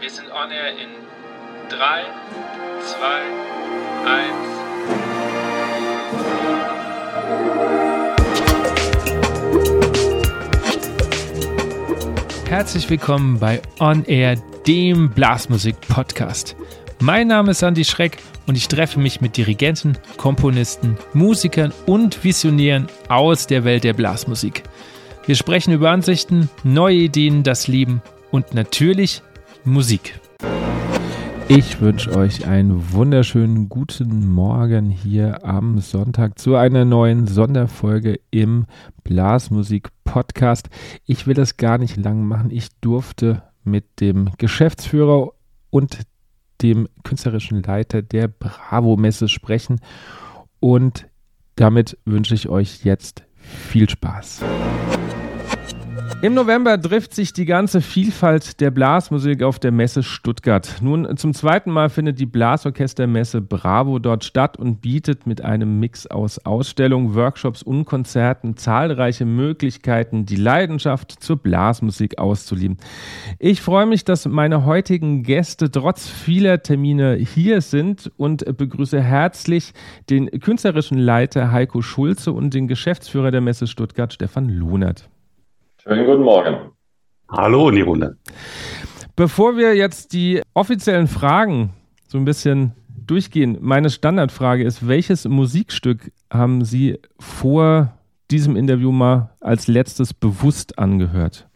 Wir sind on air in 3, 2, 1. Herzlich willkommen bei On Air, dem Blasmusik-Podcast. Mein Name ist Andy Schreck und ich treffe mich mit Dirigenten, Komponisten, Musikern und Visionären aus der Welt der Blasmusik. Wir sprechen über Ansichten, neue Ideen, das Leben und natürlich Musik. Ich wünsche euch einen wunderschönen guten Morgen hier am Sonntag zu einer neuen Sonderfolge im Blasmusik Podcast. Ich will das gar nicht lang machen. Ich durfte mit dem Geschäftsführer und dem künstlerischen Leiter der Bravo Messe sprechen und damit wünsche ich euch jetzt viel Spaß. Im November trifft sich die ganze Vielfalt der Blasmusik auf der Messe Stuttgart. Nun, zum zweiten Mal findet die Blasorchestermesse Bravo dort statt und bietet mit einem Mix aus Ausstellungen, Workshops und Konzerten zahlreiche Möglichkeiten, die Leidenschaft zur Blasmusik auszulieben. Ich freue mich, dass meine heutigen Gäste trotz vieler Termine hier sind und begrüße herzlich den künstlerischen Leiter Heiko Schulze und den Geschäftsführer der Messe Stuttgart, Stefan Lohnert. Schönen guten Morgen. Hallo in die Runde. Bevor wir jetzt die offiziellen Fragen so ein bisschen durchgehen, meine Standardfrage ist, welches Musikstück haben Sie vor diesem Interview mal als letztes bewusst angehört?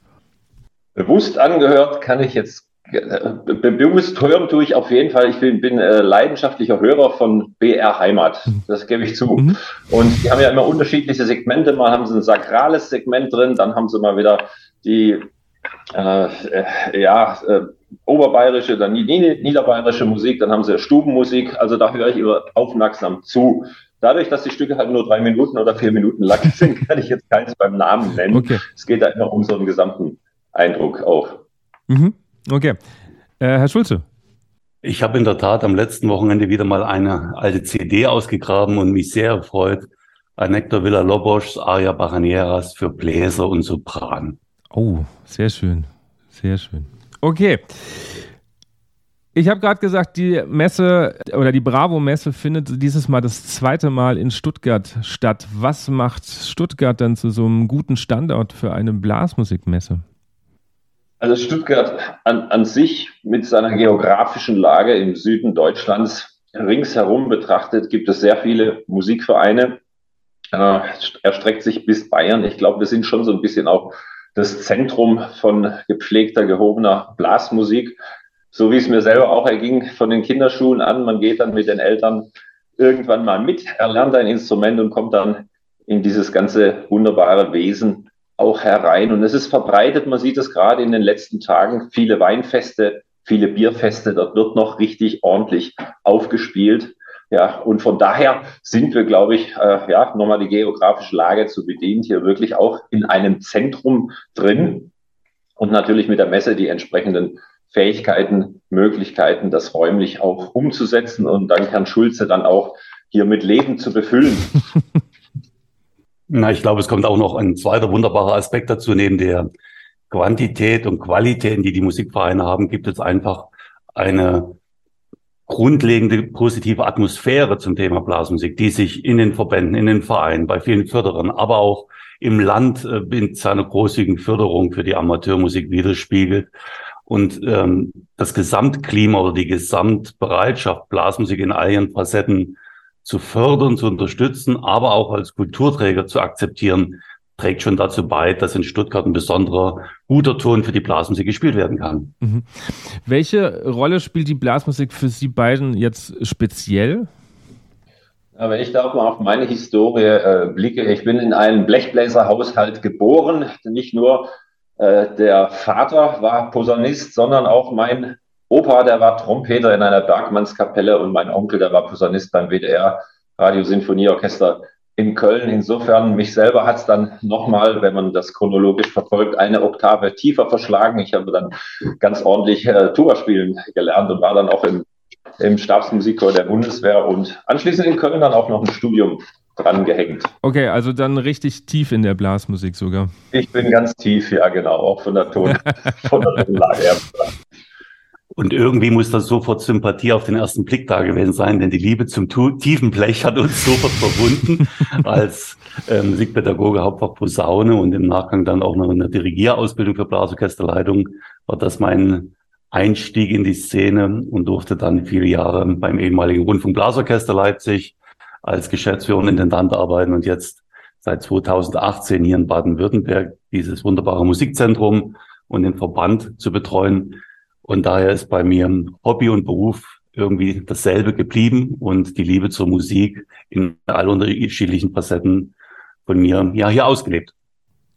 Bewusst angehört kann ich jetzt bewusst hören tue ich auf jeden Fall. Ich bin, bin äh, leidenschaftlicher Hörer von BR Heimat. Mhm. Das gebe ich zu. Mhm. Und die haben ja immer unterschiedliche Segmente. Mal haben sie ein sakrales Segment drin, dann haben sie mal wieder die äh, äh, ja, äh, oberbayerische, dann niederbayerische Musik, dann haben sie Stubenmusik. Also da höre ich immer aufmerksam zu. Dadurch, dass die Stücke halt nur drei Minuten oder vier Minuten lang sind, kann ich jetzt keins beim Namen nennen. Okay. Es geht da immer um so einen gesamten Eindruck auch. Mhm. Okay. Äh, Herr Schulze. Ich habe in der Tat am letzten Wochenende wieder mal eine alte CD ausgegraben und mich sehr erfreut. Anector Villa Lobos, Aria Bajaneras für Bläser und Sopran. Oh, sehr schön. Sehr schön. Okay. Ich habe gerade gesagt, die Messe oder die Bravo-Messe findet dieses Mal das zweite Mal in Stuttgart statt. Was macht Stuttgart dann zu so einem guten Standort für eine Blasmusikmesse? Also Stuttgart an, an sich mit seiner geografischen Lage im Süden Deutschlands ringsherum betrachtet, gibt es sehr viele Musikvereine. Äh, erstreckt sich bis Bayern. Ich glaube, wir sind schon so ein bisschen auch das Zentrum von gepflegter, gehobener Blasmusik. So wie es mir selber auch erging von den Kinderschuhen an. Man geht dann mit den Eltern irgendwann mal mit, erlernt ein Instrument und kommt dann in dieses ganze wunderbare Wesen auch herein. Und es ist verbreitet, man sieht es gerade in den letzten Tagen, viele Weinfeste, viele Bierfeste, dort wird noch richtig ordentlich aufgespielt. Ja, und von daher sind wir, glaube ich, äh, ja, nochmal die geografische Lage zu bedienen, hier wirklich auch in einem Zentrum drin und natürlich mit der Messe die entsprechenden Fähigkeiten, Möglichkeiten, das räumlich auch umzusetzen und dann Herrn Schulze dann auch hier mit Leben zu befüllen. Na, ich glaube, es kommt auch noch ein zweiter wunderbarer Aspekt dazu. Neben der Quantität und Qualität, die die Musikvereine haben, gibt es einfach eine grundlegende positive Atmosphäre zum Thema Blasmusik, die sich in den Verbänden, in den Vereinen, bei vielen Förderern, aber auch im Land äh, mit seiner großzügigen Förderung für die Amateurmusik widerspiegelt. Und ähm, das Gesamtklima oder die Gesamtbereitschaft, Blasmusik in all ihren Facetten zu fördern, zu unterstützen, aber auch als Kulturträger zu akzeptieren, trägt schon dazu bei, dass in Stuttgart ein besonderer guter Ton für die Blasmusik gespielt werden kann. Mhm. Welche Rolle spielt die Blasmusik für Sie beiden jetzt speziell? Ja, wenn ich da auch mal auf meine Historie äh, blicke, ich bin in einem Blechbläserhaushalt geboren. Nicht nur äh, der Vater war Posaunist, sondern auch mein Opa, der war Trompeter in einer Bergmannskapelle und mein Onkel, der war Posaunist beim WDR Radiosinfonieorchester in Köln. Insofern, mich selber hat es dann nochmal, wenn man das chronologisch verfolgt, eine Oktave tiefer verschlagen. Ich habe dann ganz ordentlich äh, Tuba spielen gelernt und war dann auch im, im Stabsmusikchor der Bundeswehr und anschließend in Köln dann auch noch ein Studium dran gehängt. Okay, also dann richtig tief in der Blasmusik sogar. Ich bin ganz tief, ja genau, auch von der Ton, von der Tonlage her. Und irgendwie muss das sofort Sympathie auf den ersten Blick da gewesen sein, denn die Liebe zum tiefen Blech hat uns sofort verbunden als ähm, Musikpädagoge, Hauptfach Posaune und im Nachgang dann auch noch eine Dirigierausbildung für Blasorchesterleitung war das mein Einstieg in die Szene und durfte dann viele Jahre beim ehemaligen Rundfunkblasorchester Leipzig als Geschäftsführer Intendant arbeiten und jetzt seit 2018 hier in Baden-Württemberg dieses wunderbare Musikzentrum und den Verband zu betreuen. Und daher ist bei mir Hobby und Beruf irgendwie dasselbe geblieben und die Liebe zur Musik in all unterschiedlichen Facetten von mir ja hier ausgelebt.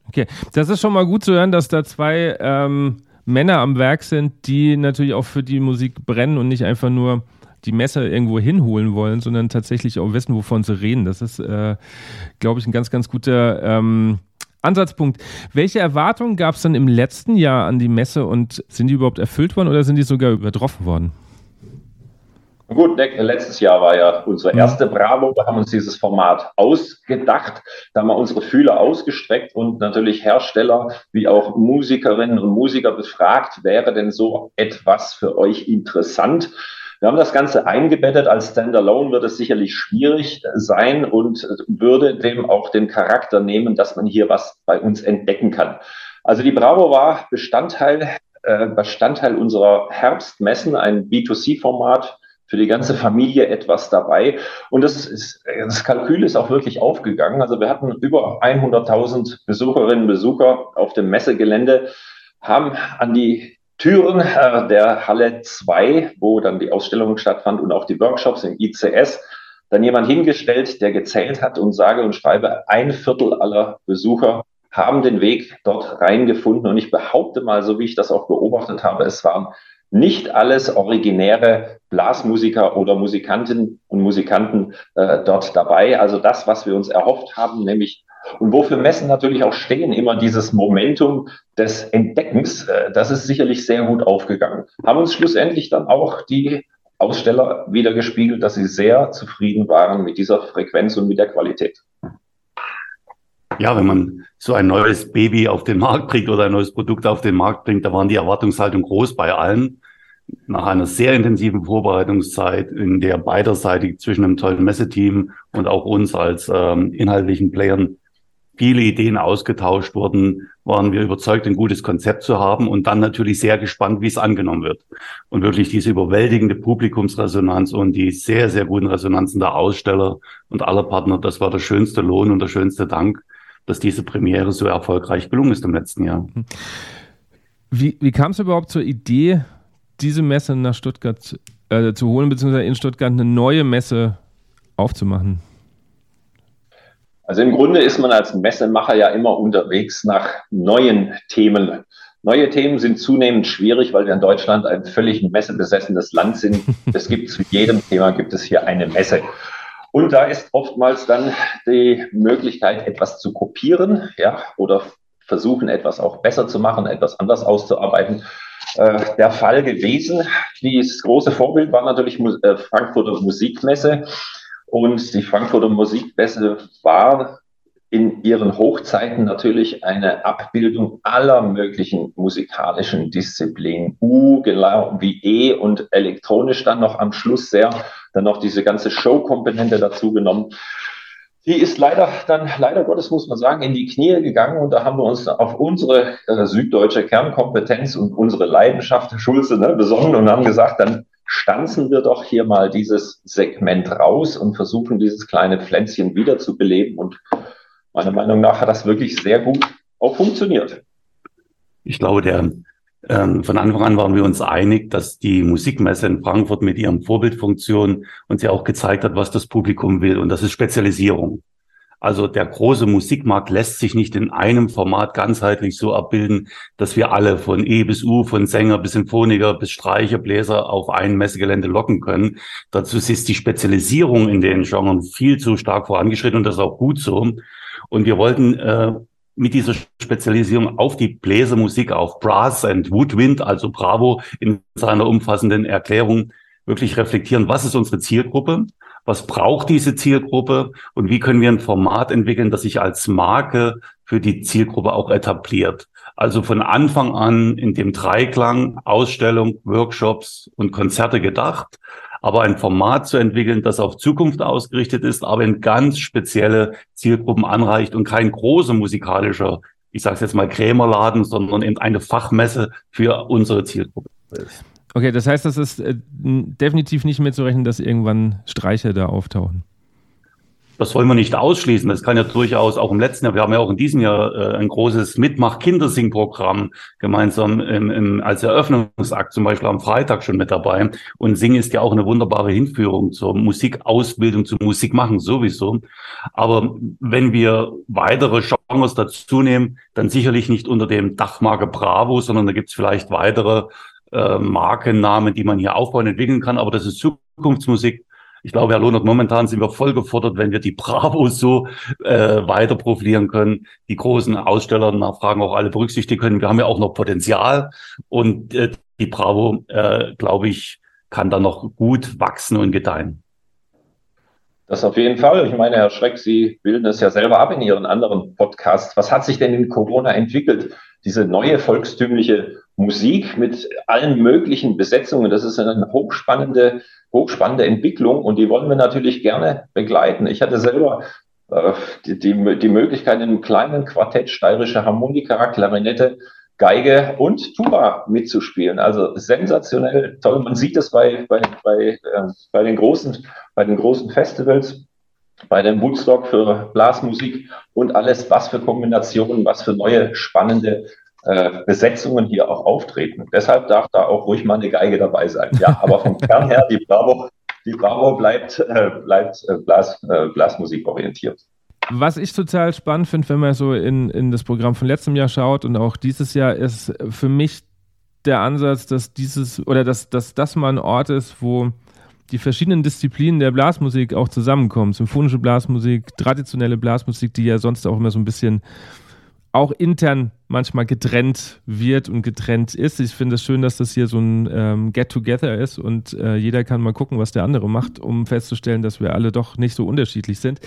Okay, das ist schon mal gut zu hören, dass da zwei ähm, Männer am Werk sind, die natürlich auch für die Musik brennen und nicht einfach nur die Messer irgendwo hinholen wollen, sondern tatsächlich auch wissen, wovon sie reden. Das ist, äh, glaube ich, ein ganz, ganz guter ähm, Ansatzpunkt. Welche Erwartungen gab es dann im letzten Jahr an die Messe und sind die überhaupt erfüllt worden oder sind die sogar übertroffen worden? Gut, letztes Jahr war ja unsere erste Bravo. Da haben wir uns dieses Format ausgedacht. Da haben wir unsere Fühler ausgestreckt und natürlich Hersteller wie auch Musikerinnen und Musiker befragt, wäre denn so etwas für euch interessant? Wir haben das Ganze eingebettet. Als Standalone wird es sicherlich schwierig sein und würde dem auch den Charakter nehmen, dass man hier was bei uns entdecken kann. Also die Bravo war Bestandteil, äh, Bestandteil unserer Herbstmessen, ein B2C-Format für die ganze Familie etwas dabei. Und das, ist, das Kalkül ist auch wirklich aufgegangen. Also wir hatten über 100.000 Besucherinnen und Besucher auf dem Messegelände, haben an die Türen äh, der Halle 2, wo dann die Ausstellung stattfand und auch die Workshops im ICS, dann jemand hingestellt, der gezählt hat und sage und schreibe, ein Viertel aller Besucher haben den Weg dort reingefunden. Und ich behaupte mal, so wie ich das auch beobachtet habe, es waren nicht alles originäre Blasmusiker oder Musikanten und Musikanten äh, dort dabei. Also das, was wir uns erhofft haben, nämlich und wofür Messen natürlich auch stehen, immer dieses Momentum des Entdeckens, äh, das ist sicherlich sehr gut aufgegangen. Haben uns schlussendlich dann auch die Aussteller wieder gespiegelt, dass sie sehr zufrieden waren mit dieser Frequenz und mit der Qualität. Ja, wenn man so ein neues Baby auf den Markt bringt oder ein neues Produkt auf den Markt bringt, da waren die Erwartungshaltung groß bei allen. Nach einer sehr intensiven Vorbereitungszeit, in der beiderseitig zwischen einem tollen Messeteam und auch uns als ähm, inhaltlichen Playern viele Ideen ausgetauscht wurden, waren wir überzeugt, ein gutes Konzept zu haben und dann natürlich sehr gespannt, wie es angenommen wird. Und wirklich diese überwältigende Publikumsresonanz und die sehr, sehr guten Resonanzen der Aussteller und aller Partner, das war der schönste Lohn und der schönste Dank, dass diese Premiere so erfolgreich gelungen ist im letzten Jahr. Wie, wie kam es überhaupt zur Idee, diese Messe nach Stuttgart äh, zu holen, beziehungsweise in Stuttgart eine neue Messe aufzumachen? Also im Grunde ist man als Messemacher ja immer unterwegs nach neuen Themen. Neue Themen sind zunehmend schwierig, weil wir in Deutschland ein völlig messebesessenes Land sind. Es gibt zu jedem Thema gibt es hier eine Messe. Und da ist oftmals dann die Möglichkeit, etwas zu kopieren, ja, oder versuchen, etwas auch besser zu machen, etwas anders auszuarbeiten, äh, der Fall gewesen. Das große Vorbild war natürlich äh, Frankfurter Musikmesse. Und die Frankfurter Musikmesse war in ihren Hochzeiten natürlich eine Abbildung aller möglichen musikalischen Disziplinen. U, genau wie E und elektronisch dann noch am Schluss sehr, dann noch diese ganze Show-Komponente dazu genommen. Die ist leider dann, leider Gottes muss man sagen, in die Knie gegangen und da haben wir uns auf unsere äh, süddeutsche Kernkompetenz und unsere Leidenschaft Schulze ne, besonnen und haben gesagt, dann stanzen wir doch hier mal dieses Segment raus und versuchen, dieses kleine Pflänzchen wieder zu beleben. Und meiner Meinung nach hat das wirklich sehr gut auch funktioniert. Ich glaube, der, ähm, von Anfang an waren wir uns einig, dass die Musikmesse in Frankfurt mit ihrem Vorbildfunktion uns ja auch gezeigt hat, was das Publikum will. Und das ist Spezialisierung. Also der große Musikmarkt lässt sich nicht in einem Format ganzheitlich so abbilden, dass wir alle von E bis U, von Sänger bis Symphoniker bis Streicher, Bläser auf ein Messegelände locken können. Dazu ist die Spezialisierung in den Genren viel zu stark vorangeschritten und das ist auch gut so. Und wir wollten äh, mit dieser Spezialisierung auf die Bläsermusik, auf Brass and Woodwind, also Bravo in seiner umfassenden Erklärung, wirklich reflektieren, was ist unsere Zielgruppe, was braucht diese Zielgruppe und wie können wir ein Format entwickeln, das sich als Marke für die Zielgruppe auch etabliert. Also von Anfang an in dem Dreiklang Ausstellung, Workshops und Konzerte gedacht, aber ein Format zu entwickeln, das auf Zukunft ausgerichtet ist, aber in ganz spezielle Zielgruppen anreicht und kein großer musikalischer, ich sage es jetzt mal Krämerladen, sondern eben eine Fachmesse für unsere Zielgruppe ist. Okay, das heißt, das ist äh, definitiv nicht mehr zu rechnen, dass irgendwann Streicher da auftauchen. Das wollen wir nicht ausschließen. Das kann ja durchaus auch im letzten Jahr, wir haben ja auch in diesem Jahr äh, ein großes Mitmach-Kindersing-Programm gemeinsam im, im, als Eröffnungsakt zum Beispiel am Freitag schon mit dabei. Und Sing ist ja auch eine wunderbare Hinführung zur Musikausbildung, zum Musikmachen sowieso. Aber wenn wir weitere Genres dazu nehmen, dann sicherlich nicht unter dem Dachmarke Bravo, sondern da gibt es vielleicht weitere äh, Markennamen, die man hier aufbauen, entwickeln kann. Aber das ist Zukunftsmusik ich glaube, Herr Lohnert, momentan sind wir voll gefordert, wenn wir die Bravo so äh, weiter profilieren können, die großen Aussteller Nachfragen auch alle berücksichtigen können. Wir haben ja auch noch Potenzial und äh, die Bravo, äh, glaube ich, kann da noch gut wachsen und gedeihen. Das auf jeden Fall. Ich meine, Herr Schreck, Sie bilden es ja selber ab in Ihren anderen Podcasts. Was hat sich denn in Corona entwickelt? Diese neue volkstümliche Musik mit allen möglichen Besetzungen, das ist eine hochspannende hochspannende Entwicklung und die wollen wir natürlich gerne begleiten. Ich hatte selber äh, die, die, die Möglichkeit, in einem kleinen Quartett steirische Harmonika, Klarinette, Geige und Tuba mitzuspielen. Also sensationell toll. Man sieht es bei, bei, bei, äh, bei, den, großen, bei den großen Festivals, bei dem Woodstock für Blasmusik und alles, was für Kombinationen, was für neue spannende äh, Besetzungen hier auch auftreten. Deshalb darf da auch ruhig mal eine Geige dabei sein. Ja, aber vom Kern her, die Bravo, die Bravo bleibt, äh, bleibt äh, Blas, äh, Blasmusik orientiert. Was ich total spannend finde, wenn man so in, in das Programm von letztem Jahr schaut und auch dieses Jahr, ist für mich der Ansatz, dass dieses oder dass, dass das mal ein Ort ist, wo die verschiedenen Disziplinen der Blasmusik auch zusammenkommen. Symphonische Blasmusik, traditionelle Blasmusik, die ja sonst auch immer so ein bisschen auch intern manchmal getrennt wird und getrennt ist. Ich finde es schön, dass das hier so ein ähm, Get-Together ist und äh, jeder kann mal gucken, was der andere macht, um festzustellen, dass wir alle doch nicht so unterschiedlich sind.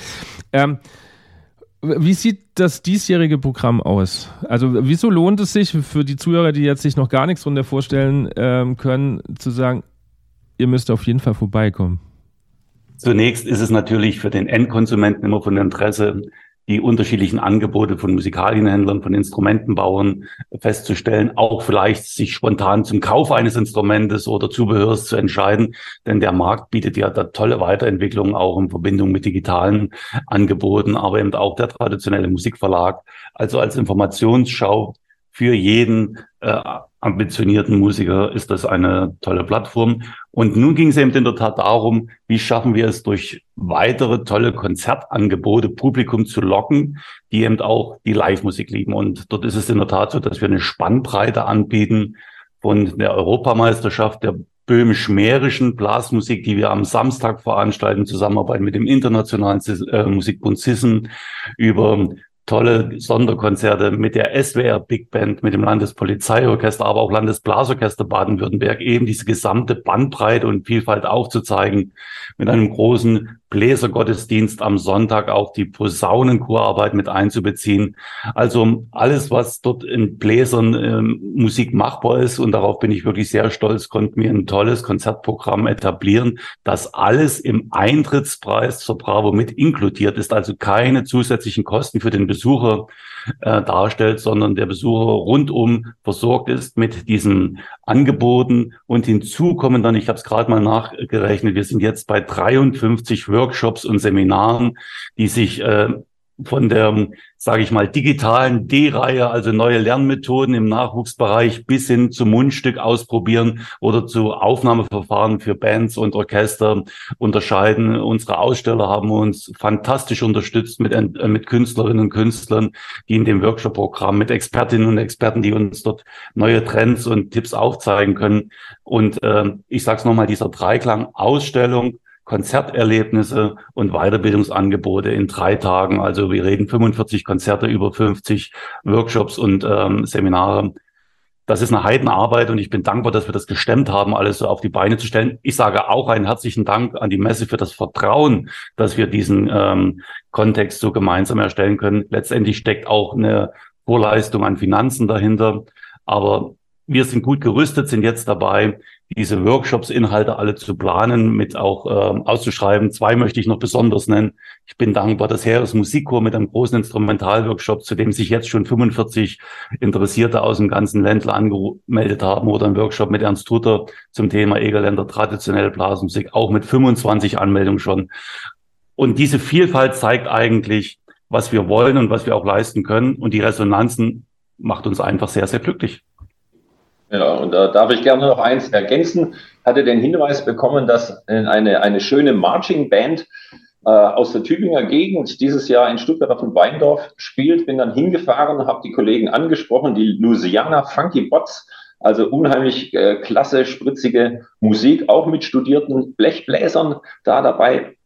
Ähm, wie sieht das diesjährige Programm aus? Also wieso lohnt es sich für die Zuhörer, die jetzt sich noch gar nichts darunter vorstellen ähm, können, zu sagen, ihr müsst auf jeden Fall vorbeikommen? Zunächst ist es natürlich für den Endkonsumenten immer von Interesse, die unterschiedlichen Angebote von Musikalienhändlern, von Instrumentenbauern festzustellen, auch vielleicht sich spontan zum Kauf eines Instrumentes oder Zubehörs zu entscheiden. Denn der Markt bietet ja da tolle Weiterentwicklungen auch in Verbindung mit digitalen Angeboten, aber eben auch der traditionelle Musikverlag. Also als Informationsschau für jeden äh, ambitionierten Musiker ist das eine tolle Plattform. Und nun ging es eben in der Tat darum, wie schaffen wir es durch weitere tolle Konzertangebote Publikum zu locken, die eben auch die Live-Musik lieben. Und dort ist es in der Tat so, dass wir eine Spannbreite anbieten von der Europameisterschaft der böhmisch-mährischen Blasmusik, die wir am Samstag veranstalten, Zusammenarbeit mit dem Internationalen äh, Musikbund Sissen, über tolle Sonderkonzerte mit der SWR Big Band, mit dem Landespolizeiorchester, aber auch Landesblasorchester Baden-Württemberg, eben diese gesamte Bandbreite und Vielfalt aufzuzeigen, mit einem großen Bläsergottesdienst am Sonntag auch die Posaunenchorarbeit mit einzubeziehen. Also alles, was dort in Bläsern äh, Musik machbar ist und darauf bin ich wirklich sehr stolz, konnten wir ein tolles Konzertprogramm etablieren, das alles im Eintrittspreis zur Bravo mit inkludiert ist, also keine zusätzlichen Kosten für den Besucher äh, darstellt, sondern der Besucher rundum versorgt ist mit diesen Angeboten und hinzu kommen dann, ich habe es gerade mal nachgerechnet, wir sind jetzt bei 53 Workshops und Seminaren, die sich äh, von der, sage ich mal, digitalen D-Reihe, also neue Lernmethoden im Nachwuchsbereich bis hin zum Mundstück ausprobieren oder zu Aufnahmeverfahren für Bands und Orchester unterscheiden. Unsere Aussteller haben uns fantastisch unterstützt mit, äh, mit Künstlerinnen und Künstlern, die in dem Workshop-Programm mit Expertinnen und Experten, die uns dort neue Trends und Tipps aufzeigen können. Und äh, ich sage es nochmal, dieser Dreiklang Ausstellung, Konzerterlebnisse und Weiterbildungsangebote in drei Tagen. Also wir reden 45 Konzerte, über 50 Workshops und ähm, Seminare. Das ist eine Heidenarbeit und ich bin dankbar, dass wir das gestemmt haben, alles so auf die Beine zu stellen. Ich sage auch einen herzlichen Dank an die Messe für das Vertrauen, dass wir diesen ähm, Kontext so gemeinsam erstellen können. Letztendlich steckt auch eine Vorleistung an Finanzen dahinter. Aber wir sind gut gerüstet, sind jetzt dabei, diese Workshops-Inhalte alle zu planen, mit auch äh, auszuschreiben. Zwei möchte ich noch besonders nennen. Ich bin dankbar, dass Heeres Musikchor mit einem großen Instrumentalworkshop, zu dem sich jetzt schon 45 Interessierte aus dem ganzen Ländler angemeldet haben, oder ein Workshop mit Ernst Tutter zum Thema Egerländer traditionelle Blasmusik, auch mit 25 Anmeldungen schon. Und diese Vielfalt zeigt eigentlich, was wir wollen und was wir auch leisten können. Und die Resonanzen macht uns einfach sehr, sehr glücklich. Ja, und da darf ich gerne noch eins ergänzen. Hatte den Hinweis bekommen, dass eine, eine schöne Marching Band äh, aus der Tübinger Gegend dieses Jahr in Stuttgart auf dem Weindorf spielt. Bin dann hingefahren, habe die Kollegen angesprochen, die Louisiana Funky Bots, also unheimlich äh, klasse, spritzige Musik, auch mit studierten Blechbläsern da dabei.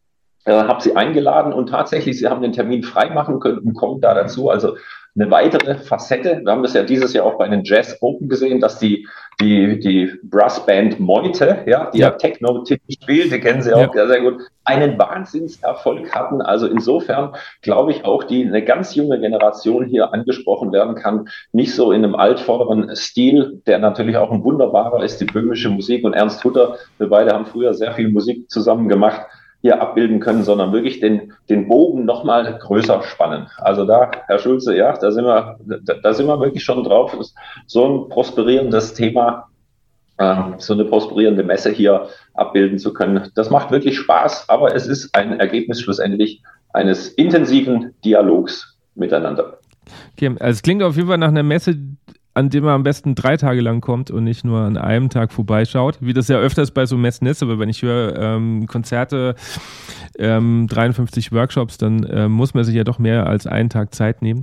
Äh, habe sie eingeladen und tatsächlich, sie haben den Termin freimachen können und kommen da dazu. Also eine weitere Facette. Wir haben das ja dieses Jahr auch bei den Jazz Open gesehen, dass die, die, die Brassband Meute, ja, die ja, ja Techno-Titel spielt, die kennen Sie auch ja. sehr, sehr gut, einen Wahnsinnserfolg hatten. Also insofern glaube ich auch, die eine ganz junge Generation hier angesprochen werden kann. Nicht so in einem altvorderen Stil, der natürlich auch ein wunderbarer ist, die böhmische Musik und Ernst Hutter. Wir beide haben früher sehr viel Musik zusammen gemacht hier abbilden können, sondern wirklich den, den Bogen nochmal größer spannen. Also da, Herr Schulze, ja, da sind wir, da, da sind wir wirklich schon drauf. So ein prosperierendes Thema, äh, so eine prosperierende Messe hier abbilden zu können. Das macht wirklich Spaß, aber es ist ein Ergebnis schlussendlich eines intensiven Dialogs miteinander. Okay, also es klingt auf jeden Fall nach einer Messe, an dem man am besten drei Tage lang kommt und nicht nur an einem Tag vorbeischaut, wie das ja öfters bei so Messen ist. Aber wenn ich höre ähm, Konzerte, ähm, 53 Workshops, dann äh, muss man sich ja doch mehr als einen Tag Zeit nehmen.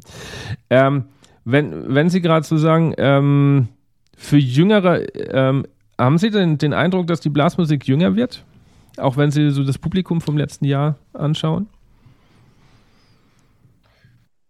Ähm, wenn, wenn Sie gerade so sagen, ähm, für Jüngere, ähm, haben Sie denn den Eindruck, dass die Blasmusik jünger wird? Auch wenn Sie so das Publikum vom letzten Jahr anschauen?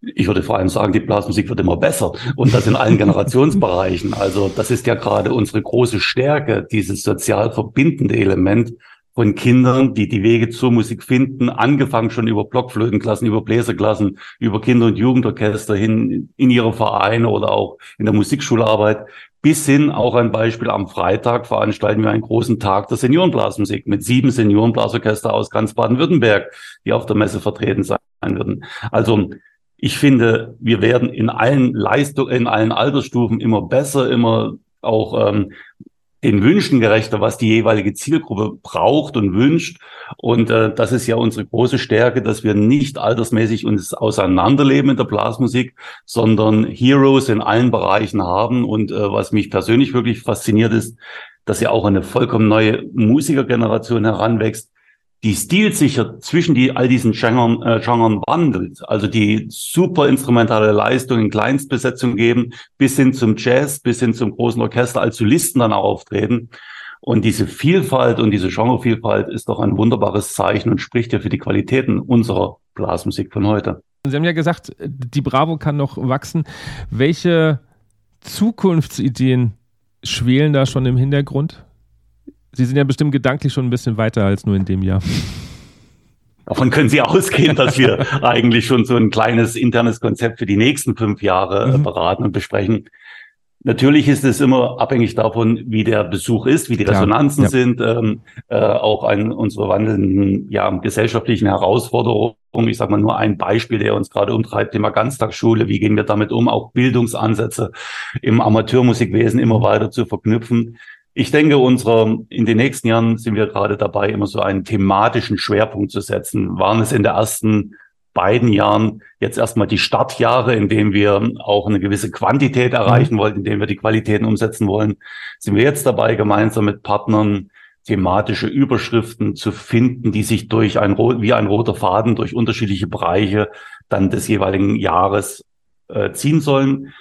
Ich würde vor allem sagen, die Blasmusik wird immer besser und das in allen Generationsbereichen. Also das ist ja gerade unsere große Stärke, dieses sozial verbindende Element von Kindern, die die Wege zur Musik finden, angefangen schon über Blockflötenklassen, über Bläserklassen, über Kinder- und Jugendorchester hin in ihre Vereine oder auch in der Musikschularbeit, bis hin auch ein Beispiel am Freitag veranstalten wir einen großen Tag der Seniorenblasmusik mit sieben Seniorenblasorchester aus ganz Baden-Württemberg, die auf der Messe vertreten sein würden. Also ich finde, wir werden in allen Leistungen, in allen Altersstufen immer besser, immer auch ähm, den Wünschen gerechter, was die jeweilige Zielgruppe braucht und wünscht. Und äh, das ist ja unsere große Stärke, dass wir nicht altersmäßig uns auseinanderleben in der Blasmusik, sondern Heroes in allen Bereichen haben. Und äh, was mich persönlich wirklich fasziniert ist, dass ja auch eine vollkommen neue Musikergeneration heranwächst, die stilsicher zwischen die, all diesen Genren, äh, Genren wandelt, also die super instrumentale Leistung in Kleinstbesetzung geben, bis hin zum Jazz, bis hin zum großen Orchester als Solisten dann auch auftreten. Und diese Vielfalt und diese Genrevielfalt ist doch ein wunderbares Zeichen und spricht ja für die Qualitäten unserer Blasmusik von heute. Sie haben ja gesagt, die Bravo kann noch wachsen. Welche Zukunftsideen schwelen da schon im Hintergrund? Sie sind ja bestimmt gedanklich schon ein bisschen weiter als nur in dem Jahr. Davon können Sie ausgehen, dass wir eigentlich schon so ein kleines internes Konzept für die nächsten fünf Jahre äh, mhm. beraten und besprechen. Natürlich ist es immer abhängig davon, wie der Besuch ist, wie die Resonanzen ja. sind, ähm, äh, auch an unsere wandelnden ja, gesellschaftlichen Herausforderungen. Ich sage mal nur ein Beispiel, der uns gerade umtreibt, Thema Ganztagsschule. Wie gehen wir damit um, auch Bildungsansätze im Amateurmusikwesen immer weiter zu verknüpfen. Ich denke, unsere, in den nächsten Jahren sind wir gerade dabei, immer so einen thematischen Schwerpunkt zu setzen. Waren es in den ersten beiden Jahren jetzt erstmal die Startjahre, in denen wir auch eine gewisse Quantität erreichen mhm. wollten, in denen wir die Qualitäten umsetzen wollen, sind wir jetzt dabei, gemeinsam mit Partnern thematische Überschriften zu finden, die sich durch ein, wie ein roter Faden durch unterschiedliche Bereiche dann des jeweiligen Jahres äh, ziehen sollen.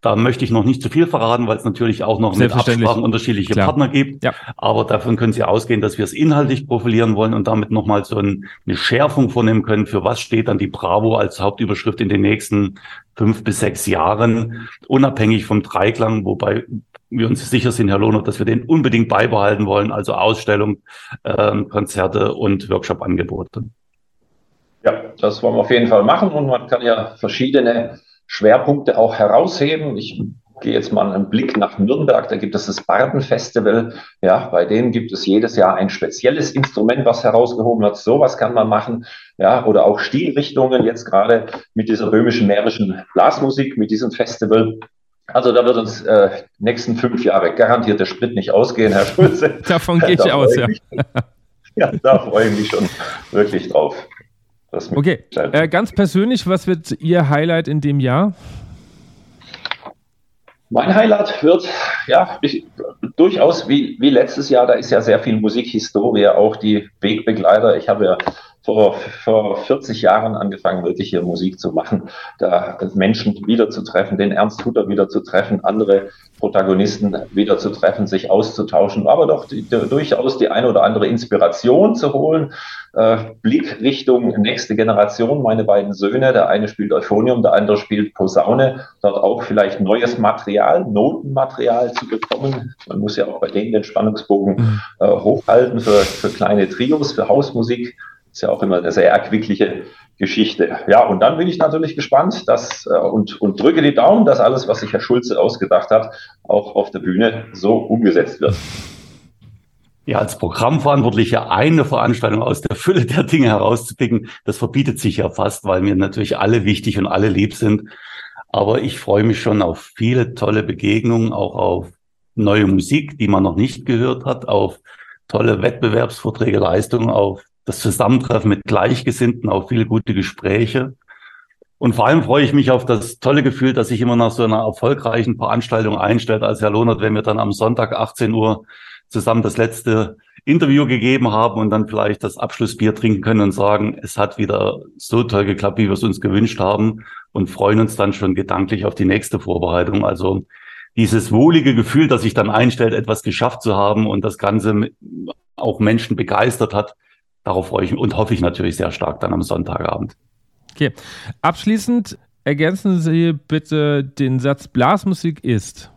Da möchte ich noch nicht zu viel verraten, weil es natürlich auch noch mit Absprachen unterschiedliche Klar. Partner gibt. Ja. Aber davon können Sie ausgehen, dass wir es inhaltlich profilieren wollen und damit nochmal so ein, eine Schärfung vornehmen können, für was steht dann die Bravo als Hauptüberschrift in den nächsten fünf bis sechs Jahren, unabhängig vom Dreiklang, wobei wir uns sicher sind, Herr Lohner, dass wir den unbedingt beibehalten wollen, also Ausstellung, äh, Konzerte und Workshop-Angebote. Ja, das wollen wir auf jeden Fall machen und man kann ja verschiedene Schwerpunkte auch herausheben. Ich gehe jetzt mal einen Blick nach Nürnberg, da gibt es das Bardenfestival. Ja, bei denen gibt es jedes Jahr ein spezielles Instrument, was herausgehoben wird. Sowas kann man machen. Ja, oder auch Stilrichtungen, jetzt gerade mit dieser böhmischen mährischen Blasmusik, mit diesem Festival. Also da wird uns äh, nächsten fünf Jahre garantiert der Sprit nicht ausgehen, Herr Schulze. Davon gehe ich aus, ja. ja, da freue ich mich schon wirklich drauf. Okay, äh, ganz persönlich, was wird Ihr Highlight in dem Jahr? Mein Highlight wird, ja, ich, durchaus wie, wie letztes Jahr, da ist ja sehr viel Musikhistorie, auch die Wegbegleiter. Ich habe ja vor, vor 40 Jahren angefangen, wirklich hier Musik zu machen, da Menschen wiederzutreffen, den Ernst Hutter wiederzutreffen, andere Protagonisten wiederzutreffen, sich auszutauschen, aber doch die, die, durchaus die eine oder andere Inspiration zu holen. Äh, Blick Richtung nächste Generation, meine beiden Söhne, der eine spielt Euphonium, der andere spielt Posaune, dort auch vielleicht neues Material, Notenmaterial zu bekommen. Man muss ja auch bei denen den Spannungsbogen mhm. äh, hochhalten für, für kleine Trios, für Hausmusik. Ist ja auch immer eine sehr erquickliche Geschichte. Ja, und dann bin ich natürlich gespannt dass, äh, und, und drücke die Daumen, dass alles, was sich Herr Schulze ausgedacht hat, auch auf der Bühne so umgesetzt wird. Ja, als Programmverantwortlicher eine Veranstaltung aus der Fülle der Dinge herauszupicken, das verbietet sich ja fast, weil mir natürlich alle wichtig und alle lieb sind. Aber ich freue mich schon auf viele tolle Begegnungen, auch auf neue Musik, die man noch nicht gehört hat, auf tolle Wettbewerbsvorträge, Leistungen, auf das Zusammentreffen mit Gleichgesinnten, auch viele gute Gespräche. Und vor allem freue ich mich auf das tolle Gefühl, dass sich immer nach so einer erfolgreichen Veranstaltung einstellt, als Herr Lohnert, wenn wir dann am Sonntag 18 Uhr zusammen das letzte Interview gegeben haben und dann vielleicht das Abschlussbier trinken können und sagen, es hat wieder so toll geklappt, wie wir es uns gewünscht haben und freuen uns dann schon gedanklich auf die nächste Vorbereitung. Also dieses wohlige Gefühl, das sich dann einstellt, etwas geschafft zu haben und das Ganze auch Menschen begeistert hat, darauf freue ich mich und hoffe ich natürlich sehr stark dann am Sonntagabend. Okay. Abschließend ergänzen Sie bitte den Satz Blasmusik ist.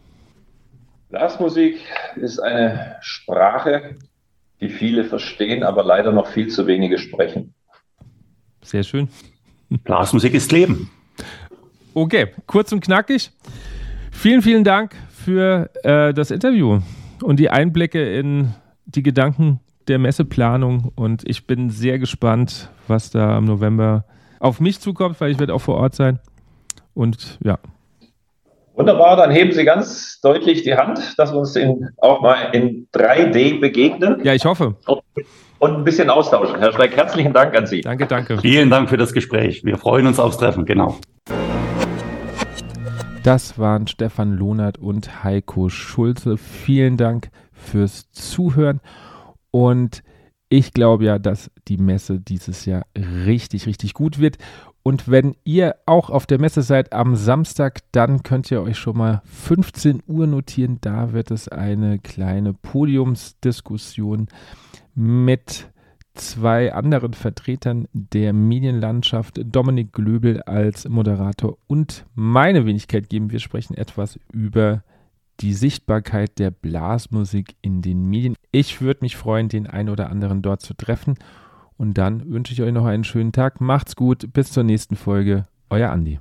Blasmusik ist eine Sprache, die viele verstehen, aber leider noch viel zu wenige sprechen. Sehr schön. Blasmusik ist Leben. Okay, kurz und knackig. Vielen, vielen Dank für äh, das Interview und die Einblicke in die Gedanken der Messeplanung und ich bin sehr gespannt, was da im November auf mich zukommt, weil ich werde auch vor Ort sein. Und ja. Wunderbar, dann heben Sie ganz deutlich die Hand, dass wir uns in, auch mal in 3D begegnen. Ja, ich hoffe. Und ein bisschen austauschen. Herr Schreck, herzlichen Dank an Sie. Danke, danke. Vielen Dank für das Gespräch. Wir freuen uns aufs Treffen, genau. Das waren Stefan Lohnert und Heiko Schulze. Vielen Dank fürs Zuhören. Und ich glaube ja, dass die Messe dieses Jahr richtig, richtig gut wird. Und wenn ihr auch auf der Messe seid am Samstag, dann könnt ihr euch schon mal 15 Uhr notieren. Da wird es eine kleine Podiumsdiskussion mit zwei anderen Vertretern der Medienlandschaft, Dominik Glöbel als Moderator und meine Wenigkeit geben. Wir sprechen etwas über die Sichtbarkeit der Blasmusik in den Medien. Ich würde mich freuen, den einen oder anderen dort zu treffen. Und dann wünsche ich euch noch einen schönen Tag. Macht's gut. Bis zur nächsten Folge. Euer Andi.